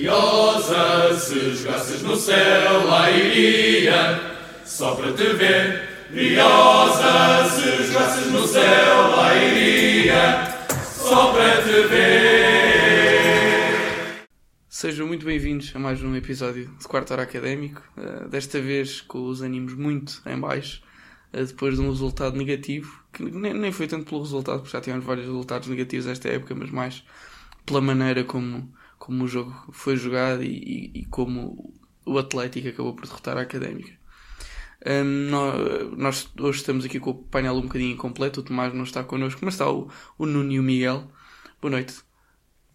Briosa, se jogasses no céu, lá iria, só para te ver. Briosa, se jogasses no céu, lá iria, só para te ver. Sejam muito bem-vindos a mais um episódio de Quarto Hora Académico, uh, desta vez com os ânimos muito em baixo, uh, depois de um resultado negativo, que nem, nem foi tanto pelo resultado, porque já tivemos vários resultados negativos esta época, mas mais pela maneira como, como o jogo foi jogado e, e, e como o Atlético acabou por derrotar a Académica. Um, nós, nós, hoje estamos aqui com o painel um bocadinho incompleto, o Tomás não está connosco, mas está o, o Nuno e o Miguel. Boa noite.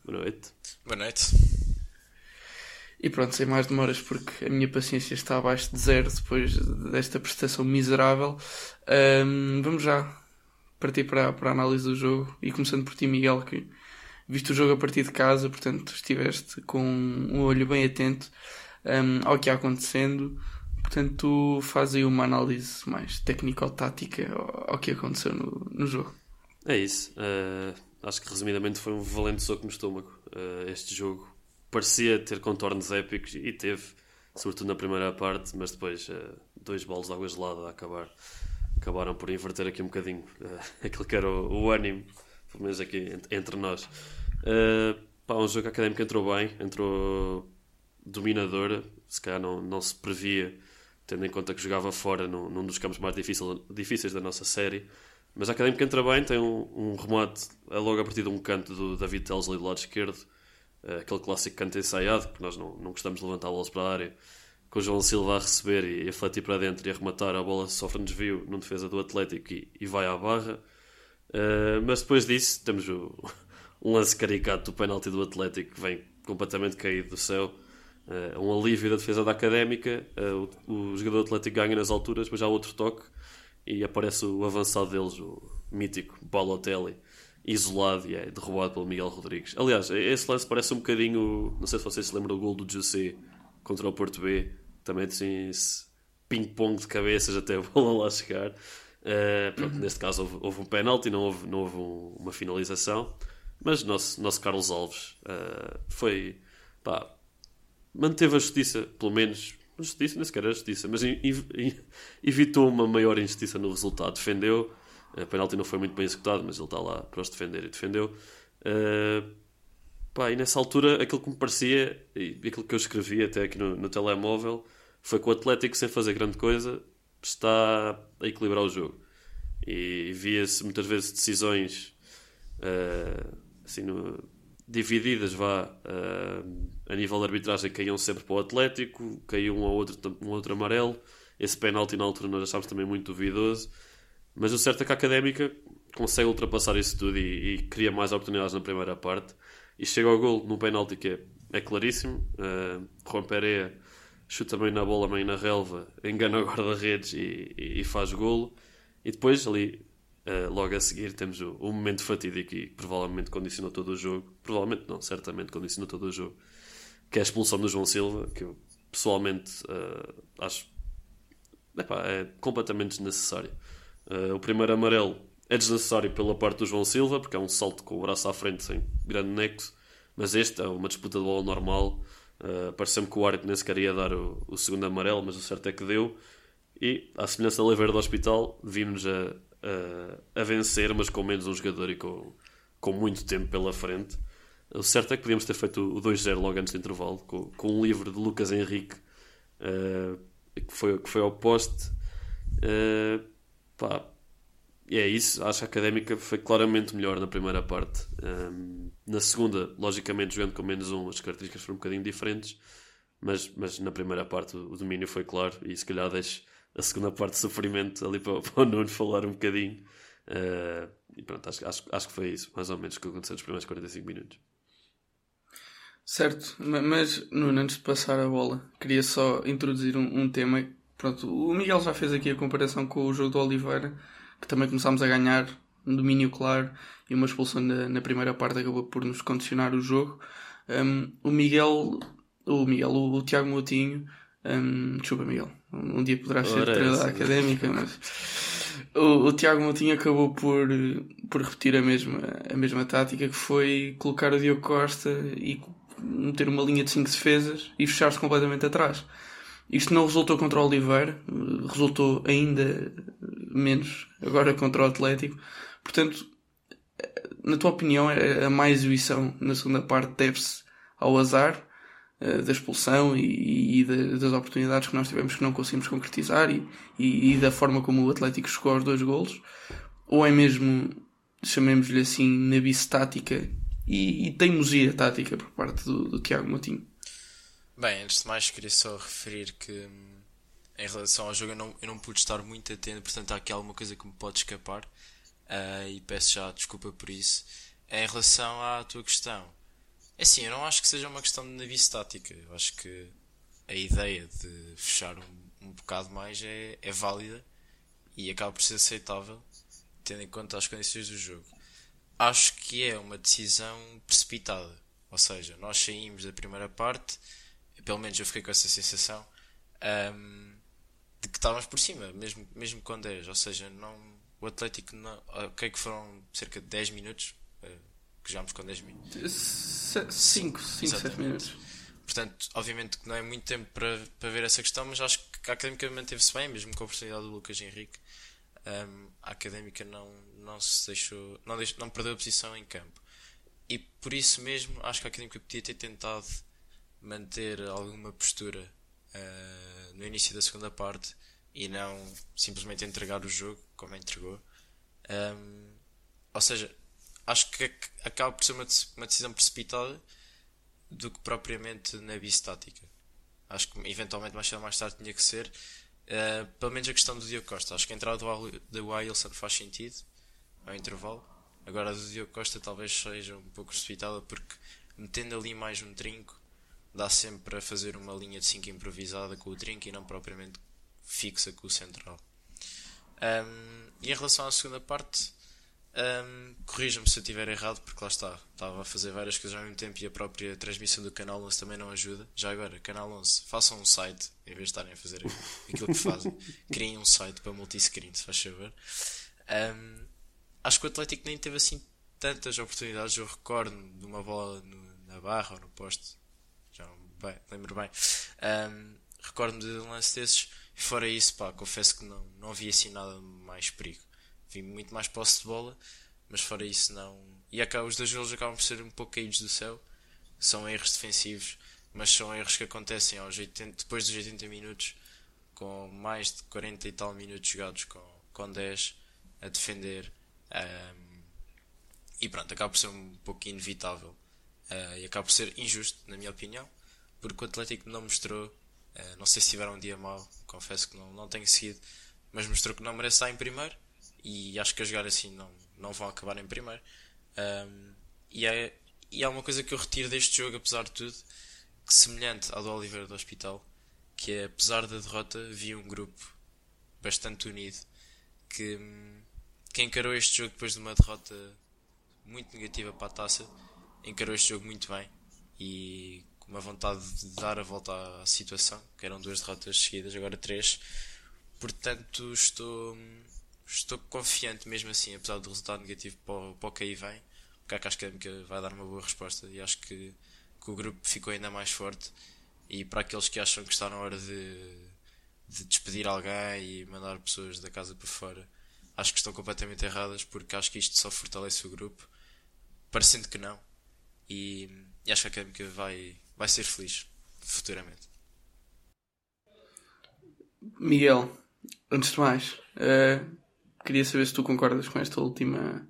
Boa noite. Boa noite. E pronto, sem mais demoras, porque a minha paciência está abaixo de zero depois desta prestação miserável. Um, vamos já partir para, para a análise do jogo e começando por ti, Miguel, que viste o jogo a partir de casa, portanto estiveste com um olho bem atento um, ao que ia acontecendo. Portanto, fazes aí uma análise mais técnico-tática ao, que aconteceu no, no jogo. É isso. Uh, acho que resumidamente foi um valente soco no estômago. Uh, este jogo parecia ter contornos épicos e teve, sobretudo na primeira parte, mas depois uh, dois bolos de água gelada a acabar, acabaram por inverter aqui um bocadinho aquilo que era o, o ânimo, pelo menos aqui entre nós. Uh, pá, um jogo académico entrou bem, entrou dominador, se calhar não, não se previa tendo em conta que jogava fora num, num dos campos mais difícil, difíceis da nossa série. Mas a Académica entra bem, tem um, um remate é logo a partir de um canto do David Telsley do lado esquerdo, uh, aquele clássico canto ensaiado, que nós não, não gostamos de levantar bolas para a área, com o João Silva a receber e a fletir para dentro e a rematar, a bola sofre um desvio num defesa do Atlético e, e vai à barra. Uh, mas depois disso temos o, um lance caricato do penalti do Atlético que vem completamente caído do céu Uh, um alívio da defesa da académica, uh, o, o, jogador atlético ganha nas alturas, depois há outro toque e aparece o avançado deles, o mítico Balotelli, isolado e é derrubado pelo Miguel Rodrigues. Aliás, esse lance parece um bocadinho, não sei se vocês se lembram do gol do José contra o Porto B, também assim, ping-pong de cabeças até a bola lá chegar. Uh, pronto. Neste caso houve, houve um penalti, não houve, não houve um, uma finalização, mas nosso, nosso Carlos Alves foi. Pá, manteve a justiça, pelo menos. Justiça, nem sequer era justiça, mas evitou uma maior injustiça no resultado. Defendeu. A penalti não foi muito bem executado, mas ele está lá para os defender e defendeu. Uh, pá, e nessa altura, aquilo que me parecia, e aquilo que eu escrevi até aqui no, no telemóvel, foi que o Atlético, sem fazer grande coisa, está a equilibrar o jogo. E via-se muitas vezes decisões uh, assim, no, divididas vá uh, a nível de arbitragem caíam sempre para o Atlético caiu um ou outro, um outro amarelo. Esse penalti na altura nós achámos também muito duvidoso. Mas o certo é que a Académica consegue ultrapassar isso tudo e, e cria mais oportunidades na primeira parte. E chega ao gol num penalti que é, é claríssimo. Uh, Juan Pereira chuta bem na bola, bem na relva engana o guarda-redes e, e, e faz golo e depois ali Uh, logo a seguir temos o, o momento fatídico que provavelmente condicionou todo o jogo. Provavelmente não, certamente condicionou todo o jogo. Que é a expulsão do João Silva, que eu pessoalmente uh, acho epá, é completamente desnecessário. Uh, o primeiro amarelo é desnecessário pela parte do João Silva, porque é um salto com o braço à frente sem grande nexo. Mas este é uma disputa de bola normal. Uh, Pareceu-me que o árbitro nem sequer ia dar o, o, segundo amarelo, mas o certo é que deu. E, à semelhança da Oliveira do Hospital, vimos a, uh, a vencer, mas com menos um jogador e com, com muito tempo pela frente. O certo é que podíamos ter feito o 2-0 logo antes do intervalo, com, com um livre de Lucas Henrique, uh, que, foi, que foi ao poste. Uh, pá, é isso. Acho que a académica foi claramente melhor na primeira parte. Um, na segunda, logicamente, jogando com menos um, as características foram um bocadinho diferentes. Mas, mas na primeira parte o, domínio foi claro e se calhar deixo a segunda parte de sofrimento ali para, para o Nuno falar um bocadinho. Uh, e pronto, acho, acho, acho que foi isso, mais ou menos, que aconteceu nos primeiros 45 minutos. Certo, mas Nuno, antes de passar a bola, queria só introduzir um, um, tema. Pronto, o Miguel já fez aqui a comparação com o jogo do Oliveira, que também começámos a ganhar um domínio claro e uma expulsão na, na primeira parte acabou por nos condicionar o jogo. Um, o Miguel, o Miguel, o, o Tiago Moutinho um, desculpa, Miguel. Um dia poderá ser treinador académica, mas o, o Tiago Moutinho acabou por, por repetir a mesma, a mesma tática que foi colocar o Diogo Costa e meter uma linha de 5 defesas e fechar-se completamente atrás. Isto não resultou contra o Oliveira, resultou ainda menos agora contra o Atlético. Portanto, na tua opinião, a má exibição na segunda parte deve-se ao azar uh, da expulsão e, e de, das oportunidades que nós tivemos que não conseguimos concretizar e, e, e, da forma como o Atlético chegou aos dois golos? Ou é mesmo, chamemos-lhe assim, nabice tática e, teimosia tática por parte do, do Tiago Moutinho? Bem, antes de mais queria só referir que hum, em relação ao jogo eu não, eu não pude estar muito atento, portanto há aqui alguma coisa que me pode escapar uh, e peço já desculpa por isso. Em relação à tua questão, é assim, eu não acho que seja uma questão de navio estática, eu acho que a ideia de fechar um, um bocado mais é, é válida e acaba por ser aceitável, tendo em conta as condições do jogo. Acho que é uma decisão precipitada, ou seja, nós saímos da primeira parte pelo menos eu fiquei com essa sensação, um, de que estávamos por cima, mesmo, mesmo com 10. Ou seja, não, o Atlético, não, ok, que foram cerca de 10 minutos, uh, que jogámos com 10 minutos. 5, 5, 7 minutos. Portanto, obviamente que não é muito tempo para, para ver essa questão, mas acho que a Académica manteve-se bem, mesmo com a oportunidade do Lucas Henrique. Um, a Académica não, não se deixou, não, deixou, não perdeu a posição em campo. E por isso mesmo, acho que a Académica podia ter tentado manter alguma postura uh, no início da segunda parte e não simplesmente entregar o jogo como entregou. Um, ou seja, acho que acaba por ser uma, uma decisão precipitada do que propriamente na bistática. Acho que eventualmente mais cedo ou mais tarde tinha que ser. Uh, pelo menos a questão do Diogo Costa. Acho que a entrada do, do Wilson faz sentido ao intervalo. Agora a do Diogo Costa talvez seja um pouco precipitada porque metendo ali mais um trinco dá sempre para fazer uma linha de 5 improvisada com o trinco e não propriamente fixa com o central. Um, e em relação à segunda parte, um, corrija-me se eu estiver errado, porque lá está, estava a fazer várias coisas ao mesmo tempo e a própria transmissão do canal 11 também não ajuda. Já agora, canal 11, façam um site, em vez de estarem a fazer aquilo que fazem, criem um site para multiscreen, se faz favor. Um, acho que o Atlético nem teve assim tantas oportunidades. Eu recordo de uma bola no, na barra ou no poste já não bem, lembro bem. Um, Recordo-me de um lance desses. E fora isso, pá, confesso que não, não havia assim nada mais perigo. Vi muito mais posse de bola, mas fora isso não. E acá, os dois golos acabam por ser um pouco caídos do céu. São erros defensivos, mas são erros que acontecem aos 80, depois dos 80 minutos, com mais de 40 e tal minutos jogados com, com 10 a defender. Um, e pronto, acaba por ser um pouco inevitável. Uh, e acaba por ser injusto, na minha opinião, porque o Atlético não mostrou, uh, não sei se tiveram um dia mau, confesso que não, não tenho seguido, mas mostrou que não merece estar em primeiro e acho que a jogar assim não, não vão acabar em primeiro. Um, e, é, e há uma coisa que eu retiro deste jogo, apesar de tudo, que semelhante ao do Oliveira do Hospital, que é apesar da derrota, vi um grupo bastante unido que, que encarou este jogo depois de uma derrota muito negativa para a taça encarou este jogo muito bem e uma vontade de dar a volta à situação, que eram duas derrotas seguidas, agora três. Portanto, estou, estou confiante mesmo assim, apesar do resultado negativo para o, para o que aí vem. O que acho que vai dar uma boa resposta e acho que, que o grupo ficou ainda mais forte. E para aqueles que acham que está na hora de, de despedir alguém e mandar pessoas da casa para fora, acho que estão completamente erradas porque acho que isto só fortalece o grupo. Parecendo que não, e, e acho que a Académica vai, vai ser feliz futuramente. Miguel, antes de mais, uh, queria saber se tu concordas com esta última,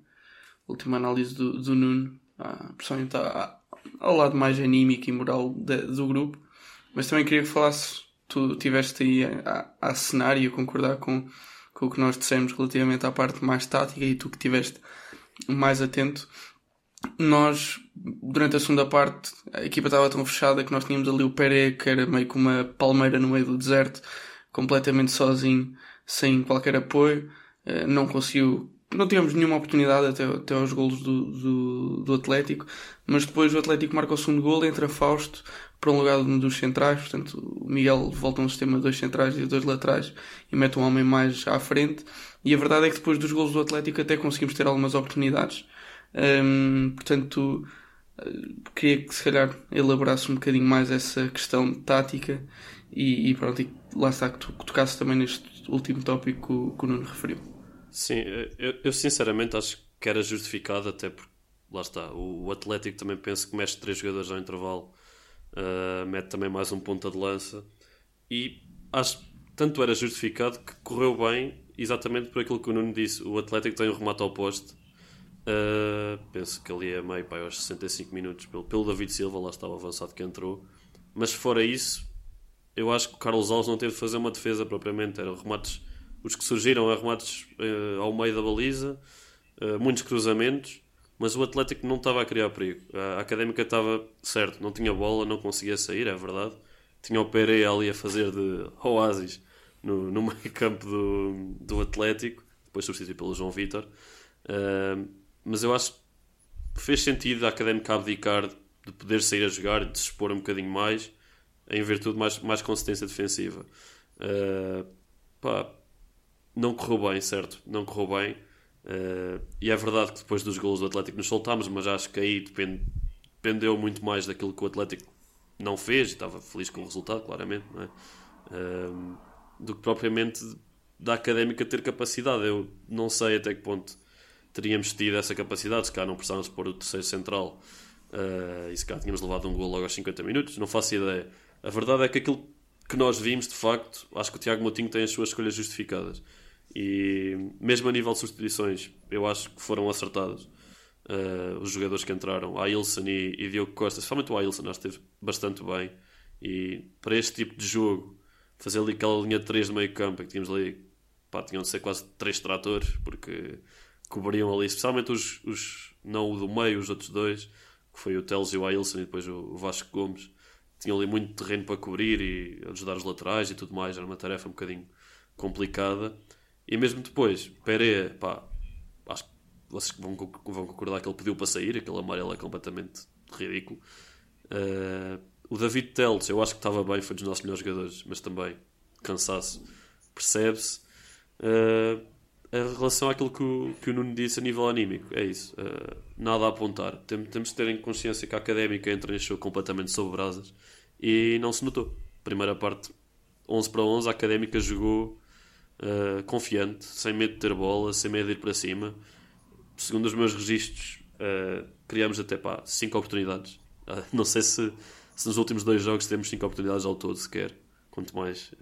última análise do, do Nuno, ah, principalmente ao lado mais anímico e moral de, do grupo, mas também queria que falasses, tu estiveste aí a, a e a concordar com, com o que nós dissemos relativamente à parte mais tática e tu que estiveste mais atento nós, durante a segunda parte, a equipa estava tão fechada que nós tínhamos ali o Pere, que era meio que uma palmeira no meio do deserto, completamente sozinho, sem qualquer apoio. Eh, não conseguiu, não tivemos nenhuma oportunidade até, até aos golos do, do, do Atlético, mas depois o Atlético marca o segundo gol, entra Fausto para um lugar dos centrais, portanto o Miguel volta a um sistema de dois centrais e dois laterais e mete um homem mais à frente. E a verdade é que depois dos golos do Atlético até conseguimos ter algumas oportunidades um, portanto, queria que se calhar elaborasse um bocadinho mais essa questão tática e, e pronto, e lá está que tu que tocasse também neste último tópico que, o Nuno referiu. Sim, eu, eu, sinceramente acho que era justificado, até porque lá está, o, o Atlético também penso que mexe três jogadores ao intervalo, uh, mete também mais um ponta de lança e acho tanto era justificado que correu bem exatamente por aquilo que o Nuno disse. O Atlético tem um remate ao posto. Uh, penso que ali é meio para aos 65 minutos pelo, pelo David Silva, lá estava avançado que entrou. Mas fora isso, eu acho que o Carlos Alves não teve de fazer uma defesa propriamente. Eram remates, os que surgiram eram remates uh, ao meio da baliza, uh, muitos cruzamentos, mas o Atlético não estava a criar perigo. A Académica estava certo, não tinha bola, não conseguia sair, é verdade. Tinha o Pereira ali a fazer de oásis no, no meio campo do, do Atlético, depois substituído pelo João Vitor. Uh, mas eu acho que fez sentido a Académica abdicar de poder sair a jogar e de se expor um bocadinho mais, em virtude de mais, mais consistência defensiva. Uh, pá, não correu bem, certo? Não correu bem. Uh, e é verdade que depois dos gols do Atlético nos soltámos, mas acho que aí depende, dependeu muito mais daquilo que o Atlético não fez, e estava feliz com o resultado, claramente, é? Uh, do que propriamente da académica ter capacidade. Eu não sei até que ponto teríamos tido essa capacidade, se calhar não precisávamos pôr o terceiro central uh, e se calhar tínhamos levado um gol logo aos 50 minutos, não faço ideia. A verdade é que aquilo que nós vimos, de facto, acho que o Tiago Moutinho tem as suas escolhas justificadas. E mesmo a nível de substituições, eu acho que foram acertadas. Uh, os jogadores que entraram, a Ilson e, e Diogo Costa, especialmente o Ailson, acho que esteve bastante bem. E para este tipo de jogo, fazer ali aquela linha de 3 de meio campo, que tínhamos ali, pá, tinham de ser quase 3 tratores, porque cobriam ali, especialmente os, os não o do meio, os outros dois, que foi o Teles e o Ailson e depois o Vasco Gomes, tinham ali muito terreno para cobrir e ajudar os laterais e tudo mais, era uma tarefa um bocadinho complicada. E mesmo depois, Pereira, pá, acho que vocês vão, vão concordar que ele pediu para sair, aquele amarelo é completamente ridículo. Uh, o David Teles, eu acho que estava bem, foi dos nossos melhores jogadores, mas também cansaço, percebe-se. Uh, em relação àquilo que o, que o Nuno disse a nível anímico, é isso. Uh, nada a apontar. Tem, temos de ter em consciência que a académica entra neste jogo completamente sob brasas e não se notou. Primeira parte, 11 para 11, a académica jogou uh, confiante, sem medo de ter bola, sem medo de ir para cima. Segundo os meus registros, uh, criamos até pá, 5 oportunidades. não sei se, se nos últimos dois jogos temos 5 oportunidades ao todo sequer, quanto mais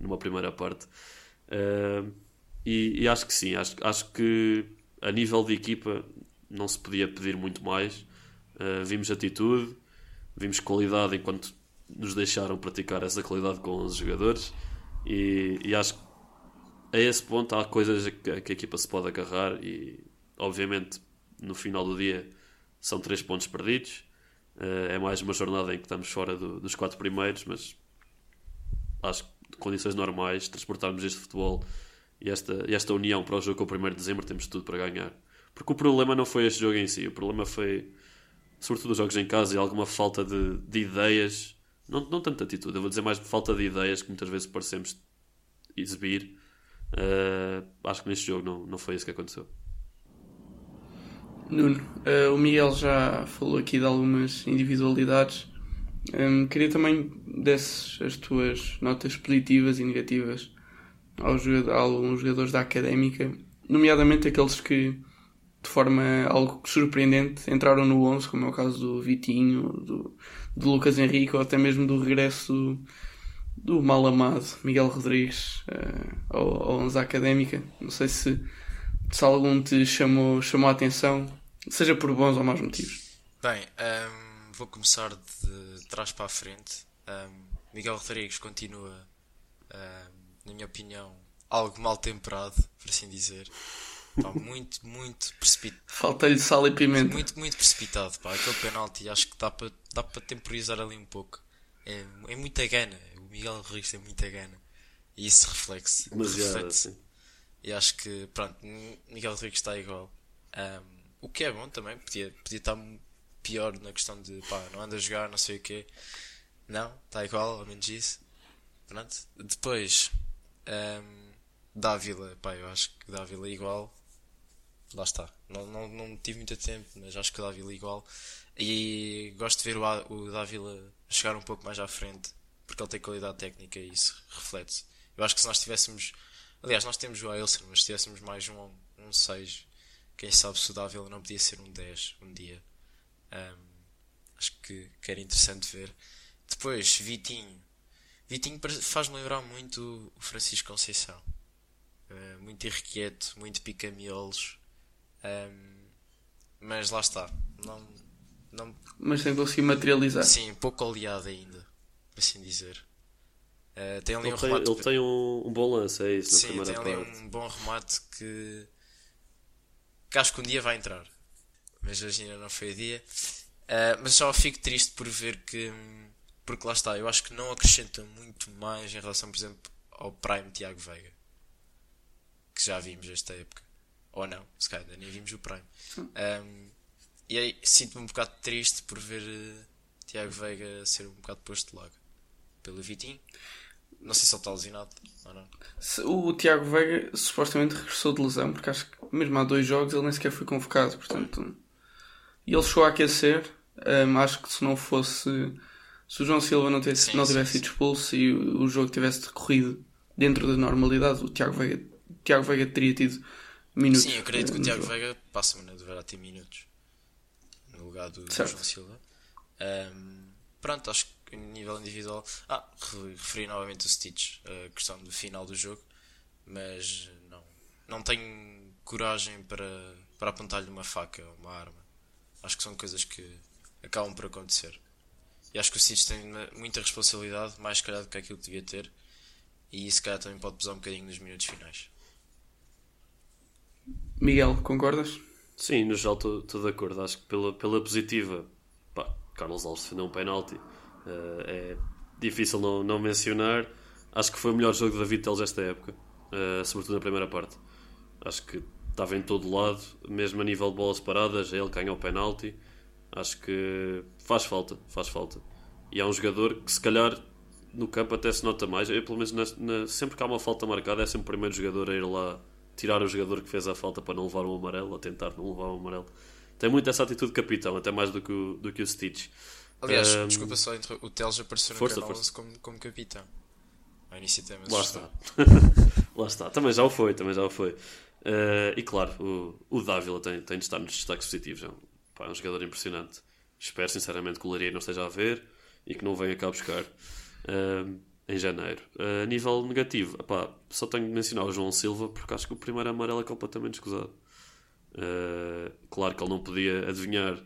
numa primeira parte. Uh, e, e, acho que sim, acho, acho que a nível de equipa não se podia pedir muito mais. Uh, vimos atitude, vimos qualidade enquanto nos deixaram praticar essa qualidade com os jogadores. E, e acho que a esse ponto há coisas que, que a equipa se pode agarrar. E obviamente no final do dia são três pontos perdidos. Uh, é mais uma jornada em que estamos fora do, dos quatro primeiros, mas acho que condições normais, transportarmos este futebol e esta, esta união para o jogo com o 1 de dezembro temos tudo para ganhar. Porque o problema não foi este jogo em si, o problema foi, sobretudo, os jogos em casa e alguma falta de, de ideias, não, não tanta atitude, eu vou dizer mais de falta de ideias que muitas vezes parecemos exibir. Uh, acho que neste jogo não, não foi isso que aconteceu. Nuno, uh, o Miguel já falou aqui de algumas individualidades. Um, queria também desses as tuas notas positivas e negativas aos, alguns jogadores da académica, nomeadamente aqueles que, de forma algo surpreendente, entraram no 11, como é o caso do Vitinho, do, do Lucas Henrique ou até mesmo do regresso do, do mal amado Miguel Rodrigues uh, ao, ao 11 académica. Não sei se, se algum te chamou, chamou a atenção, seja por bons ou maus motivos. Bem, um, ehm, vou começar de trás para a frente. Um, ehm, Miguel Rodrigues continua. Um, ehm, na minha opinião, algo mal temperado, por assim dizer. Pá, muito, muito precipitado. Falta-lhe sal e pimenta. Muito, muito precipitado. Pá. Aquele penalti acho que dá para dá para temporizar ali um pouco. É, é muita gana. O Miguel Rodrigues tem muita gana. E isso reflete-se. Reflete e acho que, pronto, Miguel Rodrigues está igual. Um, o que é bom também, podia, podia estar pior na questão de pá, não anda a jogar, não sei o quê. Não, está igual, ao menos isso. Pronto. Depois, um, Dávila, pá, eu acho que Dávila é igual. Lá está. Não, não, não tive muito tempo, mas acho que Dávila igual. E gosto de ver o, o Dávila chegar um pouco mais à frente, porque ele tem qualidade técnica e isso reflete-se. Eu acho que se nós tivéssemos. Aliás, nós temos o Ailson, mas se tivéssemos mais um, um 6, quem sabe se o Dávila não podia ser um 10 um dia. Um, acho que, que era interessante ver. Depois, Vitinho. Vitinho faz-me lembrar muito o Francisco Conceição. Uh, muito irrequieto, muito pica-miolos. Um, mas lá está. Não, não... Mas sem conseguir materializar. Sim, pouco oleado ainda, por assim dizer. Uh, tem ali ele um tem, remate. Ele tem um, um bom lance, é isso, na Sim, tem ali parte. um bom remate que. que acho que um dia vai entrar. Mas hoje ainda não foi o dia. Uh, mas só fico triste por ver que. Porque lá está, eu acho que não acrescenta muito mais em relação, por exemplo, ao Prime Tiago Veiga. Que já vimos esta época. Ou não, se calhar nem vimos o Prime. Um, e aí sinto-me um bocado triste por ver uh, Tiago Veiga ser um bocado posto de lado. Pelo Vitinho. Não sei se ele está lesionado ou não. O Tiago Veiga supostamente regressou de lesão, porque acho que mesmo há dois jogos ele nem sequer foi convocado, portanto. E ele chegou a aquecer. hum, acho que se não fosse. Se o João Silva não, tivesse, Sim, não tivesse sido expulso e o, o jogo tivesse decorrido dentro da normalidade, o Tiago Veiga, o Tiago Veiga teria tido minutos. Sim, eu acredito eh, que o no Tiago jogo. Veiga passa-me deverá ter minutos no lugar do, do. João Silva. Ahm, pronto, acho que a nível individual. Ah, re- referi novamente o Stitch, a questão do final do jogo, mas não, não tenho coragem para, para apontar-lhe uma faca ou uma arma. Acho que são coisas que acabam por acontecer. E acho que o Stitch tem muita responsabilidade, mais calhar do que aquilo que devia ter, e isso se calhar também pode pesar um bocadinho nos minutos finais. Miguel, concordas? Sim, no geral estou de acordo. Acho que pela, pela positiva, pá, Carlos Alves defendeu um penalti. Eh, é difícil não, não mencionar. Acho que foi o melhor jogo de David Teles esta época, eh, sobretudo na primeira parte. Acho que estava em todo lado, mesmo a nível de bolas paradas, ele ganhou o penalti. Acho que faz falta, faz falta. E é um jogador que se calhar no campo até se nota mais. Eu, pelo menos na- na- sempre que há uma falta marcada, é sempre o primeiro jogador a ir lá tirar o jogador que fez a falta para não levar um amarelo, ou tentar não levar um amarelo. Tem muito essa atitude de capitão, até mais do que o, do que o Stitch. Aliás, Ahm, desculpa só, o Teles apareceu no força, canal força. 11 como, como capitão. Ao início até me Lá está. Lá está. Também já o foi, também já o foi. Eh, e claro, o, o Dávila tem, tem de estar nos destaques positivos. É um, pá, é um jogador impressionante. Espero sinceramente que o Laria não esteja a ver e que não venha cá buscar eh, em janeiro. Eh, a nível negativo, epá, só tenho de mencionar o João Silva porque acho que o primeiro amarelo é completamente escusado. Eh, claro que ele não podia adivinhar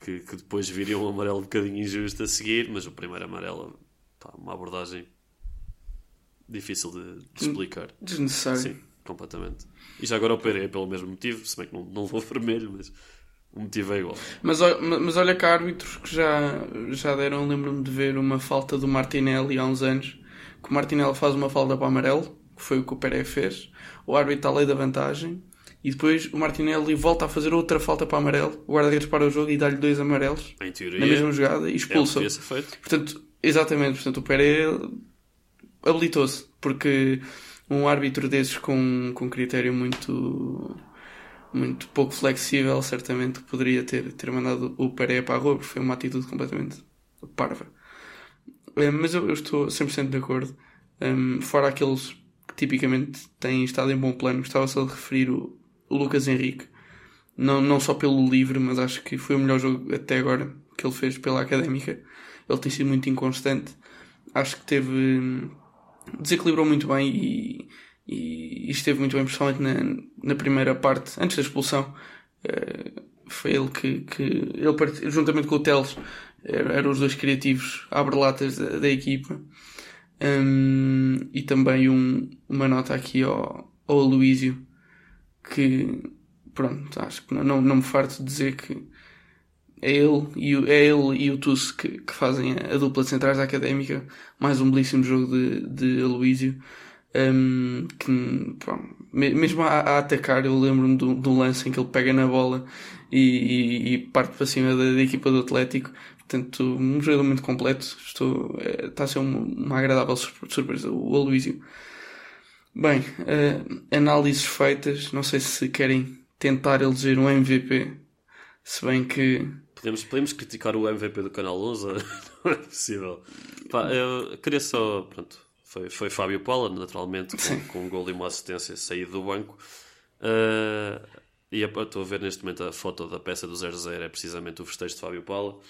que, que depois viria um amarelo um bocadinho injusto a seguir, mas o primeiro amarelo, pá, uma abordagem difícil de, de explicar. Desnecessário. Sim, completamente. E já agora operei pelo mesmo motivo, se bem que não, não levou vermelho, mas o motivo é igual. Mas, mas olha que há árbitros que já, já deram, lembro-me de ver uma falta do Martinelli há uns anos, que o Martinelli faz uma falta para o amarelo, que foi o que o Pérez fez, o árbitro está lei da vantagem, e depois o Martinelli volta a fazer outra falta para o amarelo, o guarda-redes para o jogo e dá-lhe dois amarelos Em teoria, na mesma jogada e é expulsa. ser feito. Portanto, exatamente, portanto, o Pérez habilitou-se, porque um árbitro desses com, com critério muito muito pouco flexível, certamente poderia ter, ter mandado o Pérez para a rua, porque foi uma atitude completamente parva. Eh, Mas eu, eu estou 100% de acordo. Um, fora aqueles que tipicamente têm estado em bom plano, gostava só de referir o, o Lucas Henrique. Não, não só pelo livre, mas acho que foi o melhor jogo até agora que ele fez pela Académica. Ele tem sido muito inconstante. Acho que teve. hum, desequilibrou muito bem e, e, esteve muito bem, principalmente na, na primeira parte, antes da expulsão. Eh, foi ele que, que ele, part- juntamente com o Teles, er- eram os dois criativos abre-latas da, da equipa. Hum, e também um, uma nota aqui ao, ao Aloísio, que pronto, acho que não, não, me farto de dizer que é ele e o, é ele e o Tusso que, que fazem a, a dupla de centrais da académica. Mais um belíssimo jogo de, de Aloísio. Um, que, mesmo a, a atacar, eu lembro-me do, do lance em que ele pega na bola e, e- e parte para cima da, da equipa do Atlético. Portanto, um jogador muito completo. Estou, eh, está a ser uma, uma agradável surpre- surpresa, o Aloísio. Bem, eh, análises feitas. Não sei se querem tentar eleger um MVP. Se bem que. Podemos, podemos criticar o MVP do Canal 11? Não é possível. Pá, eu queria só. Pronto, foi, foi Fábio Paula, naturalmente, com, com um gol e uma assistência saído do banco. Uh, e estou a ver neste momento a foto da peça do 0-0, é precisamente o festejo de Fábio Paula.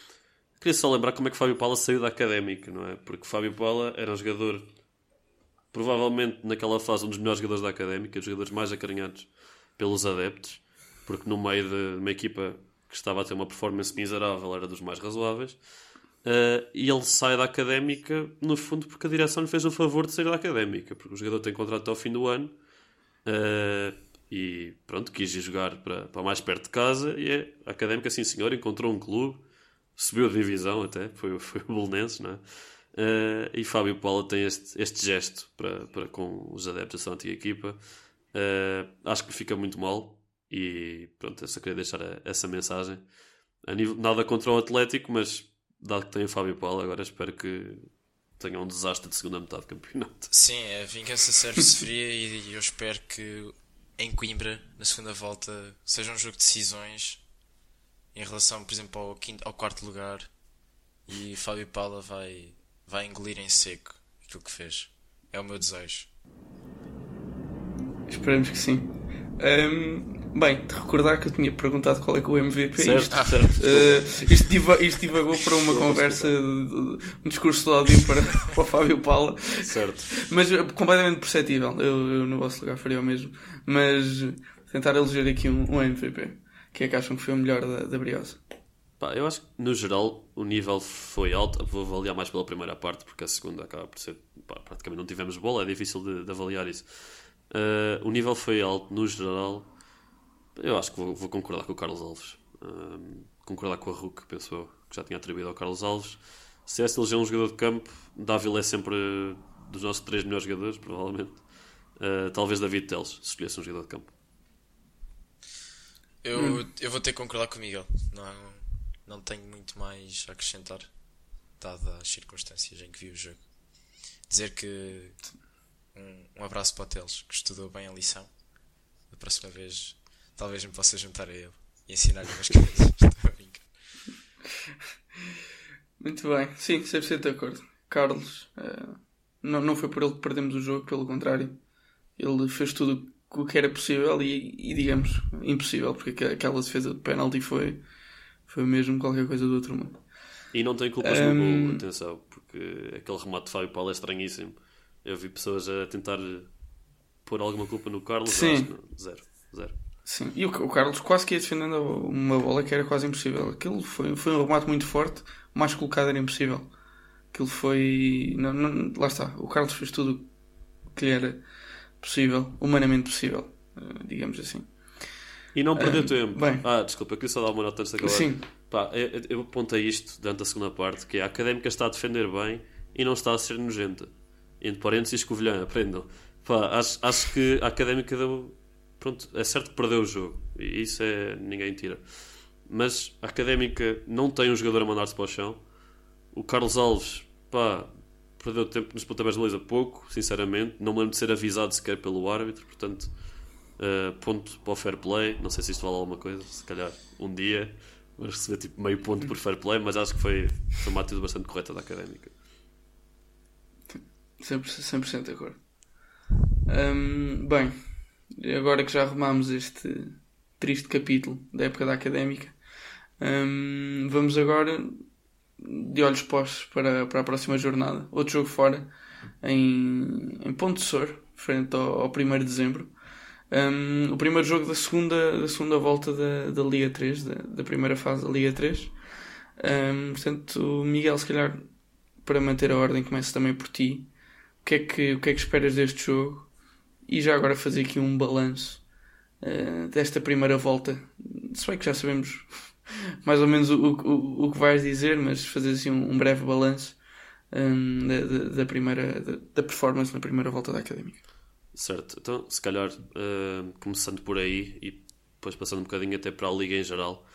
Queria só lembrar como é que Fábio Paula saiu da académica, não é? Porque Fábio Paula era um jogador, provavelmente naquela fase, um dos melhores jogadores da académica, dos jogadores mais acarinhados pelos adeptos, porque no meio de uma equipa que estava a ter uma performance miserável era dos mais razoáveis. Uh, e ele sai da académica, no fundo, porque a direção lhe fez o favor de sair da académica, porque o jogador tem contrato até ao fim do ano. Uh, e pronto, quis ir jogar para, para mais perto de casa. E é, a académica, sim senhor, encontrou um clube, subiu a divisão até, foi, foi o Bolonense, não é? Uh, e Fábio Paula tem este, este gesto para, para com os adeptos da antiga equipa. acho que fica muito mal e pronto, eu só queria deixar essa mensagem. A nível, nada contra o Atlético, mas dado que tem o Fábio Paulo, agora espero que tenha um desastre de segunda metade do campeonato. Sim, a vingança serve-se fria e eu espero que em Coimbra, na segunda volta, seja um jogo de decisões em relação, por exemplo, ao, quinto, ao quarto lugar e Fábio Paula vai, vai engolir em seco aquilo que fez. É o meu desejo. Esperemos que sim. Um, Bem, de recordar que eu tinha perguntado qual é que é o MVP. Certo, isto, certo. Uh, isto, diva, isto divagou para uma conversa, um discurso de ódio para, para o Fábio Paula. Certo. Mas eh, completamente perceptível. Eu, eu no vosso lugar faria o mesmo. Mas tentar eleger aqui um, um MVP. Quem é que acham que foi o melhor da, da Briosa? Pá, eu acho que no geral o nível foi alto. Vou avaliar mais pela primeira parte, porque a segunda acaba por ser. Pá, praticamente não tivemos bola, é difícil de, de avaliar isso. Uh, o nível foi alto no geral. Eu acho que vou, vou concordar com o Carlos Alves. Um, concordar com a Hulk, penso eu, que já tinha atribuído ao Carlos Alves. Se esse eleger um jogador de campo, Dávila é sempre dos nossos três melhores jogadores, provavelmente. Uh, talvez David Teles, se escolhesse um jogador de campo. Eu, hum. eu vou ter que concordar com o Miguel. Não, não tenho muito mais a acrescentar, dadas as circunstâncias em que vi o jogo. Dizer que um, um abraço para o Teles, que estudou bem a lição. Da próxima vez talvez me possa juntar a ele e ensinar-lhe umas coisas. Estou a brincar. Muito bem, sim, 100% de acordo. Carlos, uh, não, não foi por ele que perdemos o jogo, pelo contrário. Ele fez tudo o que era possível e, e digamos, impossível, porque aquela defesa de penalti foi, foi mesmo qualquer coisa do outro mundo. E não tem culpas um... no gol, atenção, porque aquele remate de Fábio Paulo é estranhíssimo. Eu vi pessoas a tentar pôr alguma culpa no Carlos, Sim. zero, zero. Sim, e o, Carlos quase que ia defendendo uma bola que era quase impossível. Aquilo foi, foi um remate muito forte, mais colocado era impossível. Aquilo foi. Não, não, lá está, o Carlos fez tudo o que lhe era possível, humanamente possível, eh, digamos assim. E não perdeu uh, tempo. Bem, ah, desculpa, eu queria só dar uma nota antes de acabar. Sim. Pá, eu, eu apontei isto durante a segunda parte, que é a académica está a defender bem e não está a ser nojenta. Entre parênteses, Covilhã, aprendam. Pá, acho, acho que a académica deu pronto, é certo que perdeu o jogo, e isso é ninguém tira. Mas a Académica não tem um jogador a mandar-se para o chão. O Carlos Alves, pá, perdeu tempo nos pontapés de Luísa pouco, sinceramente. Não me lembro de ser avisado sequer pelo árbitro, portanto, uh, ponto para o fair play. Não sei se isto vale alguma coisa, se calhar um dia vamos receber tipo meio ponto por fair play, mas acho que foi, foi uma atitude bastante correta da Académica. 100%, 100 de acordo. Um, bem, agora que já arrumamos este triste capítulo da época da académica, um, vamos agora de olhos postos para, para a próxima jornada. Outro jogo fora, em, em Ponte Sor, frente ao, ao 1 de dezembro. Um, o primeiro jogo da segunda, da segunda volta da, da Liga 3, da, da primeira fase da Liga 3. Um, portanto, Miguel, se calhar, para manter a ordem, começa também por ti. O que é que, o que, é que esperas deste jogo? E já agora fazer aqui um balanço uh, desta primeira volta. Se bem que já sabemos mais ou menos o, o, o que vais dizer, mas fazer assim um, breve balanço um, da, da, da, primeira da, da, performance na primeira volta da académica. Certo, então se calhar uh, começando por aí e depois passando um bocadinho até para a liga em geral,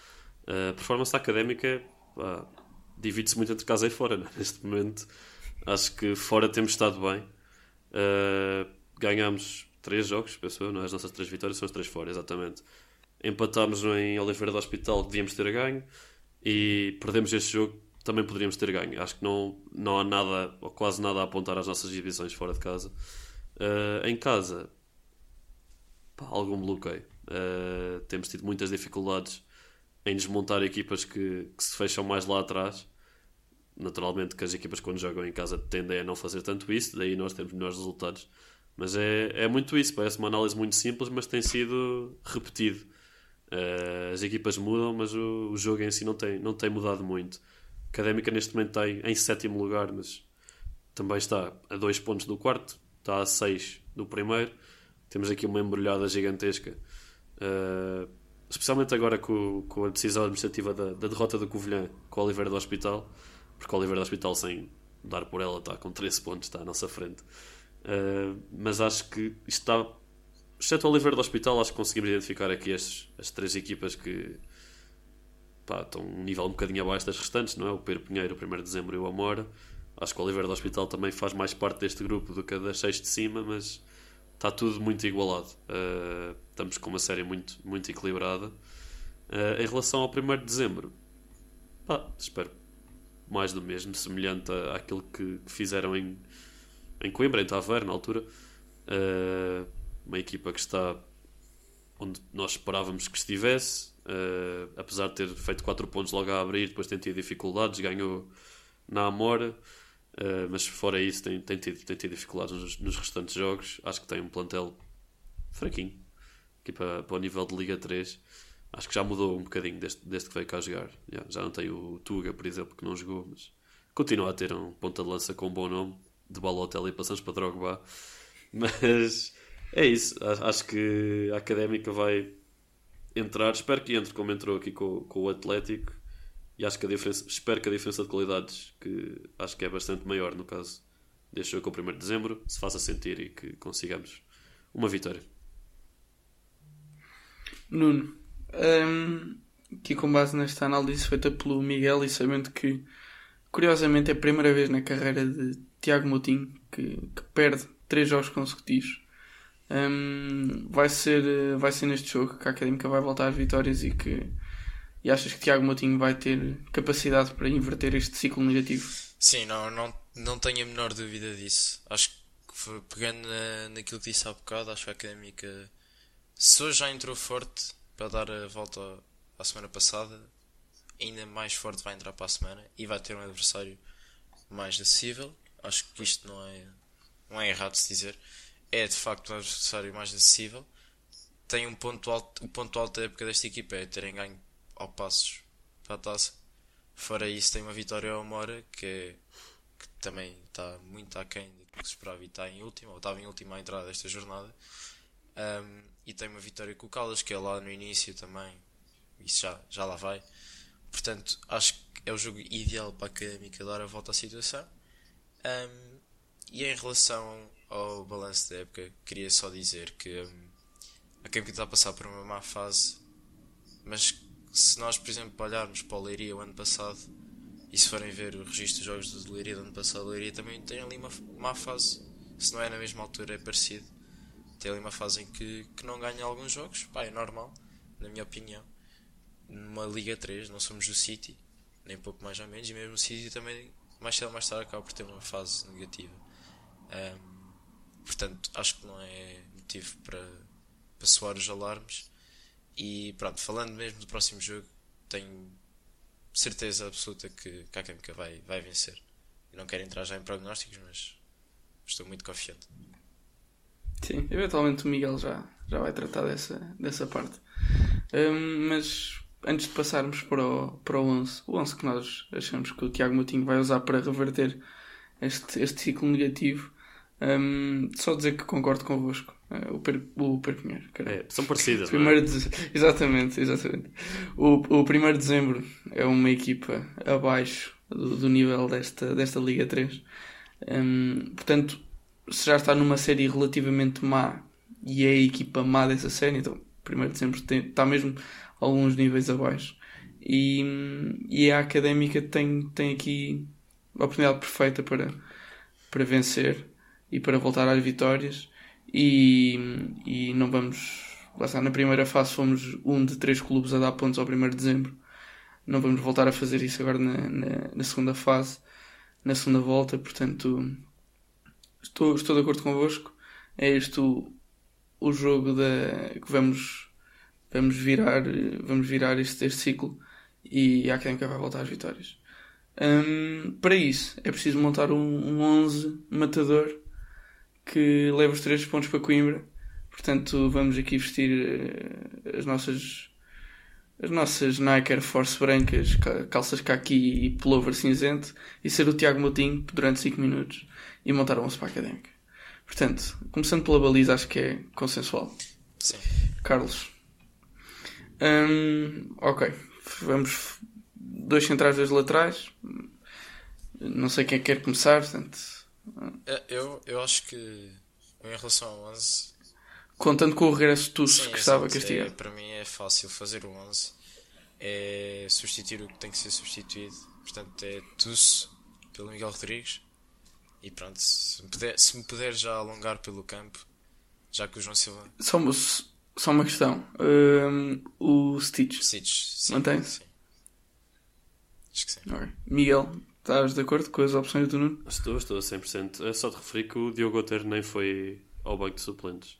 uh, a performance da académica uh, divide-se muito entre casa e fora. Né? Neste momento, acho que fora temos estado bem. Uh, ganhamos três jogos, pessoal, não é? As nossas três vitórias são as três fora, exatamente. empatámos em Oliveira do Hospital, que devíamos ter ganho, e perdemos este jogo, também poderíamos ter ganho. Acho que não, não há nada, ou quase nada a apontar às nossas divisões fora de casa. Uh, em casa, pá, algum bloqueio. Uh, temos tido muitas dificuldades em desmontar equipas que, que, se fecham mais lá atrás. Naturalmente que as equipas quando jogam em casa tendem a não fazer tanto isso, daí nós temos melhores resultados. Mas é, é muito isso, parece uma análise muito simples, mas tem sido repetido. Uh, as equipas mudam, mas o, o, jogo em si não tem, não tem mudado muito. A Académica neste momento está em, sétimo lugar, mas também está a dois pontos do quarto, está a seis do primeiro. Temos aqui uma embrulhada gigantesca. Uh, especialmente agora com, com, a decisão administrativa da, da, derrota do Covilhã com o Oliveira do Hospital, porque o Oliveira do Hospital, sem dar por ela, está com 13 pontos, está à nossa frente. Uh, mas acho que está, exceto o Oliveira do Hospital, acho que conseguimos identificar aqui as, as três equipas que pá, estão um nível um bocadinho abaixo das restantes, não é? O Pedro Pinheiro, o 1 de dezembro e o Amora. Acho que o Oliveira do Hospital também faz mais parte deste grupo do que a das seis de cima, mas está tudo muito igualado. Uh, estamos com uma série muito, muito equilibrada. Uh, em relação ao 1 de dezembro, pá, espero mais do mesmo, semelhante àquilo que, fizeram em, em Coimbra, em Taveiro, na altura. Uh, uma equipa que está onde nós esperávamos que estivesse, apesar de ter feito 4 pontos logo a abrir, depois tem tido dificuldades, ganhou na Amora. Uh, mas fora isso, tem, tem, tido, tem tido dificuldades nos, nos, restantes jogos. Acho que tem um plantel fraquinho aqui para, para o nível de Liga 3. Acho que já mudou um bocadinho desde, desde que veio cá jogar. Já não tem o Tuga, por exemplo, que não jogou, mas continua a ter um ponta de lança com um bom nome. De Balotelli passamos para Drogba. Mas é isso. Acho que a Académica vai entrar. Espero que entre como entrou aqui com, com o Atlético e acho que a diferença, espero que a diferença de qualidades, que acho que é bastante maior no caso jogo com o 1 de dezembro, se faça sentir e que consigamos uma vitória. Nuno, um, aqui com base nesta análise feita pelo Miguel e sabendo que curiosamente é a primeira vez na carreira de Tiago Moutinho que, que perde três jogos consecutivos. Um, vai, ser, vai ser neste jogo que a Académica vai voltar às vitórias e que e achas que Tiago Moutinho vai ter capacidade para inverter este ciclo negativo? Sim, não, não, não tenho a menor dúvida disso. Acho que pegando na, naquilo que disse há bocado, acho que a Académica se hoje já entrou forte para dar a volta à semana passada, ainda mais forte vai entrar para a semana e vai ter um adversário mais acessível. Acho que isto não é, não é errado se dizer. É de facto um adversário mais acessível. Tem um ponto alto, o ponto alto da época desta equipa é terem ganho ao Passos para a taça. Fora isso, tem uma vitória ao Mora que, que também está muito aquém do que se esperava e está em última, ou estava em última à entrada desta jornada. Um, e tem uma vitória com o Caldas, que é lá no início também. Isso já, já lá vai. Portanto, acho que é o jogo ideal para a Académica dar a volta à situação. Um, e em relação ao balanço da época, queria só dizer que um, a Académica está a passar por uma má fase, mas se nós, por exemplo, olharmos para o Leiria o ano passado e se forem ver o registro dos jogos do Leiria do ano passado, o Leiria também tem ali uma má fase. Se não é na mesma altura, é parecido. Tem ali uma fase em que, que não ganha alguns jogos. Pá, é normal, na minha opinião. Numa Liga 3, não somos do City, nem pouco mais ou menos, e mesmo o City também, mais cedo ou mais tarde, acaba por ter uma fase negativa. Um, portanto, acho que não é motivo para, para soar os alarmes. E pronto, falando mesmo do próximo jogo, tenho certeza absoluta que, que a Académica vai, vai vencer. Eu não quero entrar já em prognósticos, mas estou muito confiante. Sim, eventualmente o Miguel já, já vai tratar dessa, dessa parte. Um, mas antes de passarmos para o, para o 11, o 11 que nós achamos que o Tiago Moutinho vai usar para reverter este, este ciclo negativo, um, só dizer que concordo convosco. Uh, o, per, o Perpinheiro. É, são parecidas, primeiro é? de, Exatamente, exatamente. O, o 1 de dezembro é uma equipa abaixo do, do nível desta, desta Liga 3. Um, portanto, se já está numa série relativamente má e é a equipa má dessa série, então 1 de dezembro tem, está mesmo alguns níveis abaixo. E, e a académica tem, tem aqui a oportunidade perfeita para, para vencer e para voltar às vitórias e, e não vamos lá na primeira fase fomos um de três clubes a dar pontos ao 1 de dezembro. Não vamos voltar a fazer isso agora na, na, na segunda fase, na segunda volta, portanto estou, estou de acordo convosco. É este o, o jogo da, que vamos, vamos virar, vamos virar este, este ciclo e a Académica vai voltar às vitórias. Um, para isso é preciso montar um, um 11 matador que leva os 3 pontos para Coimbra. Portanto, vamos aqui vestir uh, as nossas as nossas Nike Air Force brancas, calças caqui e pullover cinzento e ser o Tiago Moutinho durante 5 minutos e montar um 11 para a Académica. Portanto, começando pela baliza, acho que é consensual. Sim. Carlos. Um, ok. Vamos. Dois centrais, dois laterais. Não sei quem que quer começar, portanto. É, Eu, eu acho que em relação ao 11, Contando com o regresso de Tusso, que estava castigado. é, para mim é fácil fazer o 11. É substituir o que tem que ser substituído. Portanto, é Tusso pelo Miguel Rodrigues. E pronto, se me puder, se me puder já alongar pelo campo, já que o João Silva uma- só uma questão. Um, o Stitch. Stitch, Mantém-se? Acho que sim. Ok. Miguel, estás de acordo com as opções do Nuno? Estou, estou a 100%. É só de referir que o Diogo Otero nem foi ao banco de suplentes.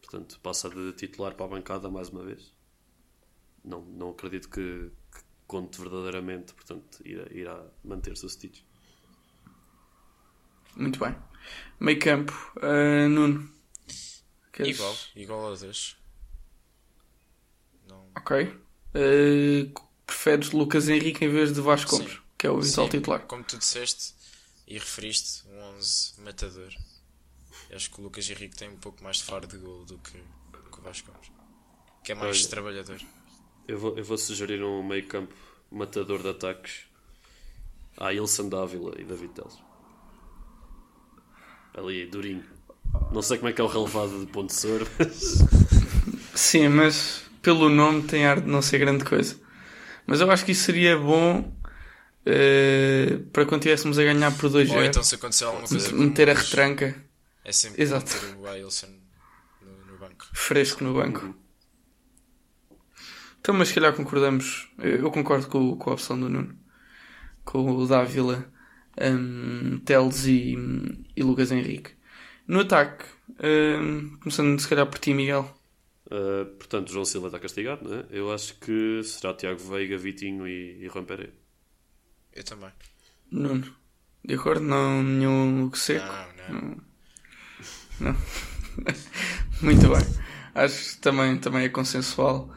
Portanto, passa de titular para a bancada mais uma vez. Não, não acredito que, que conte verdadeiramente, portanto, irá, irá manter-se o Stitch. Muito bem. Meio campo. uh, Nuno. Queres- Igual, igual aos dois. Não, Ok. Uh, preferes Lucas Henrique em vez de Vasco Sim. Gomes, que é o habitual Sim, titular. Como tu disseste e referiste, um 11 matador. Eu Acho que o Lucas Henrique tem um pouco mais de faro de gol do que, que o Vasco Gomes. Que é mais Olha. trabalhador. Eu vou, eu vou sugerir um meio campo matador de ataques a Ilson Dávila e David Teles. Ali, durinho. Não sei como é que é o relevado de ponto Sor, mas Sim, mas pelo nome tem ar de não ser grande coisa. Mas eu acho que isso seria bom uh, para quando estivéssemos a ganhar por 2 Ou então se acontecer alguma coisa meter a retranca É sempre Exato. meter o Ailson no, no banco. fresco no banco. Então, mas se calhar concordamos. Eu concordo com, com a opção do Nuno. Com o Dávila, um, Teles e, e Lucas Henrique. No ataque, um, começando se calhar por ti, Miguel. Uh, portanto, João Silva está castigado, não é? Eu acho que será Tiago Veiga, Vitinho e, e. Eu também. Nuno. De acordo? Não nenhum seco? Não, não. Não. Muito bem. Acho que também, também é consensual.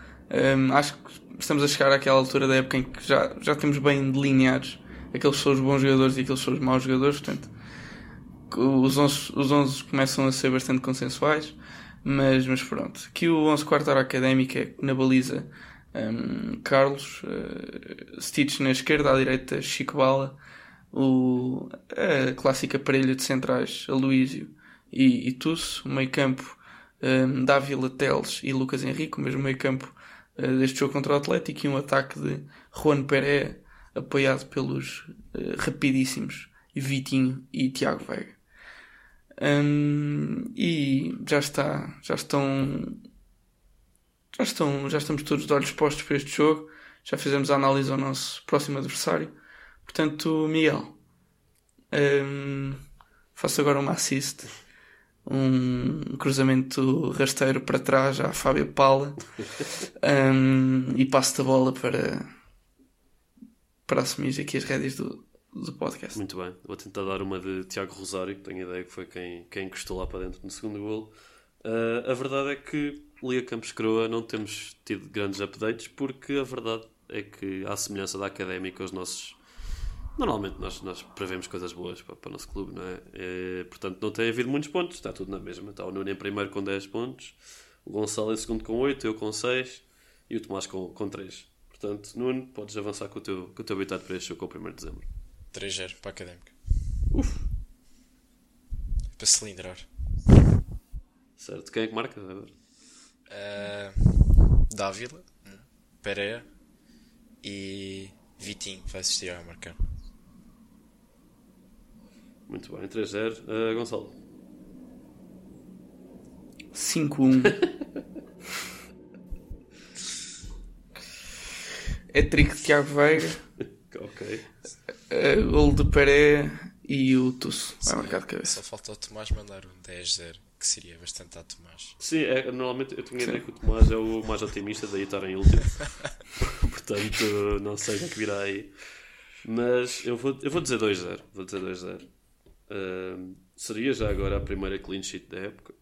Hum, acho que estamos a chegar àquela altura da época em que já, já temos bem delineados aqueles que são os bons jogadores e aqueles que são os maus jogadores. Portanto, os 11, os 11 começam a ser bastante consensuais. Mas, mas pronto. Aqui o 11 quarto hora académica é na baliza hum, Carlos, eh, Stitch na esquerda, à direita Chico Bala, o, a clássica parelha de centrais Aloísio e, e Tusso, o meio campo um, Dávila Teles e Lucas Henrique, o mesmo meio campo uh, deste jogo contra o Atlético e um ataque de Juan Peré apoiado pelos uh, rapidíssimos Vitinho e Tiago Veiga. Um, e já está, já estão, já estão, já estamos todos de olhos postos para este jogo. Já fizemos a análise ao nosso próximo adversário. Portanto, Miguel, um, faço agora uma assist. Um cruzamento rasteiro para trás à Fábio Paula um, e passo a bola para, para assumir aqui as rédeas do, do podcast. Muito bem. Vou tentar dar uma de Tiago Rosário, que tenho a ideia que foi quem, quem encostou lá para dentro no segundo golo. Uh, a verdade é que Liga Campos Croa não temos tido grandes updates, porque a verdade é que, à semelhança da académica, os nossos. Normalmente nós, nós prevemos coisas boas para, para o nosso clube, não é? E, portanto, não tem havido muitos pontos, está tudo na mesma. Está o Nuno em primeiro com 10 pontos, o Gonçalo em segundo com 8, eu com 6 e o Tomás com, com 3. Portanto, Nuno, podes avançar com o teu, com o teu habitado para este jogo com o 1 de dezembro. 3-0 para a académica. Uf. Para cilindrar. Certo, quem é que marca agora? Uh, Dávila, Pereira e Vitinho vai assistir a marcar. Muito bem, 3-0. Uh, ah, Gonçalo. 5-1. é trick de Tiago Veiga. ok uh, gol de Peré e o Tusso. Vai marcar de cabeça. Só falta o Tomás mandar um 10-0, que seria bastante a Tomás. Sim, é, normalmente eu tinha a ideia que o Tomás é o mais otimista, daí estar em último. Portanto, não sei o que é que virá aí. Mas eu vou, eu vou dizer 2-0. Vou dizer 2-0. Ahm, seria já agora a primeira clean sheet da época.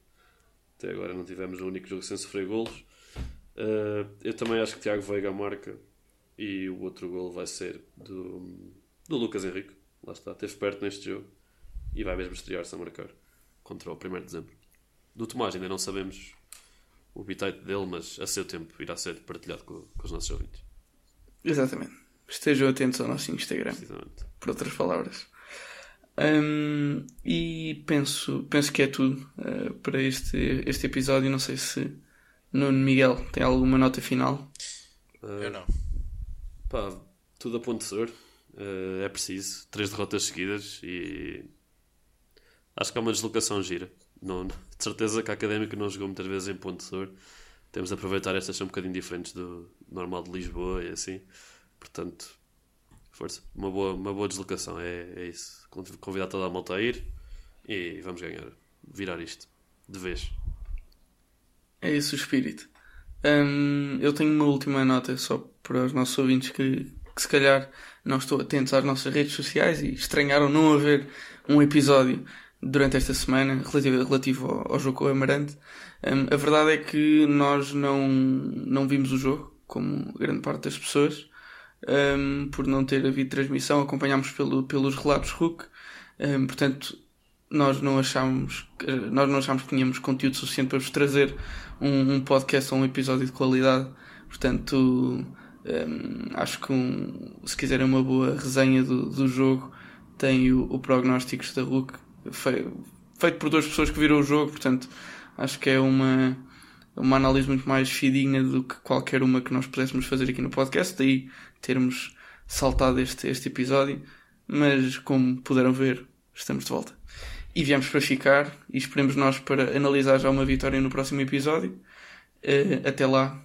Até agora não tivemos o único jogo sem sofrer golos. Ah, eu também acho que Tiago Veiga marca. E o outro gol vai ser do, do Lucas Henrique. Lá está, esteve perto neste jogo. E vai mesmo estrear-se a marcar. Contra o 1 de dezembro. Do Tomás ainda não sabemos o bitite dele, mas a seu tempo irá ser partilhado com, com os nossos ouvintes. Exatamente. Estejam atentos ao nosso Instagram, por outras palavras. Hum, e penso, penso que é tudo uh, para este, este episódio. Não sei se Nuno Miguel tem alguma nota final. Ah, Eu não. Pá, tudo a ponto de ser. Ah, é preciso. Três derrotas seguidas e acho que é uma deslocação gira. Não, de certeza que a académica não jogou muitas vezes em ponto de Sor. Temos de aproveitar estas são um bocadinho diferentes do normal de Lisboa e assim. Portanto, força. Uma boa, uma boa deslocação. É, é isso. Convidar toda a malta a ir e vamos ganhar. Virar isto. De vez. É esse o espírito. Hum, eu tenho uma última nota só para os nossos ouvintes que, que se calhar não estão atentos às nossas redes sociais e estranharam não haver um episódio durante esta semana relativo, relativo ao, ao jogo com o Amarante. Hum, a verdade é que nós não, não vimos o jogo, como grande parte das pessoas, hum, por não ter havido transmissão, acompanhámos pelo, pelos relatos RUC. Hum, portanto, nós não achámos nós não achámos que tínhamos conteúdo suficiente para vos trazer um, um podcast ou um episódio de qualidade portanto hum, acho que um- se quiserem uma boa resenha do, do jogo. Tem o, o prognósticos da fe- feito por duas pessoas que viram o jogo portanto acho que é uma uma análise muito mais fidedigna do que qualquer uma que nós pudéssemos fazer aqui no podcast daí termos saltado este, este episódio. Mas como puderam ver estamos de volta. E viemos para ficar e esperemos nós para analisar já uma vitória no próximo episódio. Eh, até lá,